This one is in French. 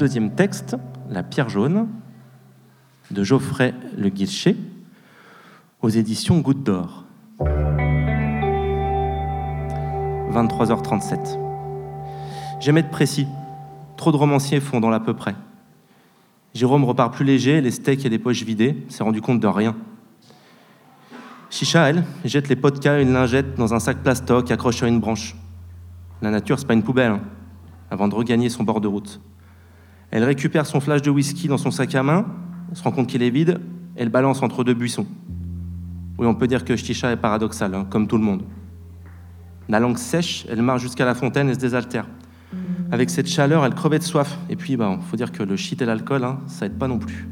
deuxième texte, La pierre jaune, de Geoffrey Le Guilcher, aux éditions Goutte d'Or. 23h37. J'aime être précis. Trop de romanciers font dans l'à peu près. Jérôme repart plus léger, les steaks et les poches vidées, s'est rendu compte de rien. Chicha, elle, jette les podcasts et une lingette dans un sac plastoc accroché à une branche. La nature, c'est pas une poubelle, hein, avant de regagner son bord de route. Elle récupère son flash de whisky dans son sac à main, se rend compte qu'il est vide, elle balance entre deux buissons. Oui, on peut dire que Shtisha est paradoxale, hein, comme tout le monde. La langue sèche, elle marche jusqu'à la fontaine et se désaltère. Avec cette chaleur, elle crevait de soif. Et puis, il faut dire que le shit et l'alcool, hein, ça aide pas non plus.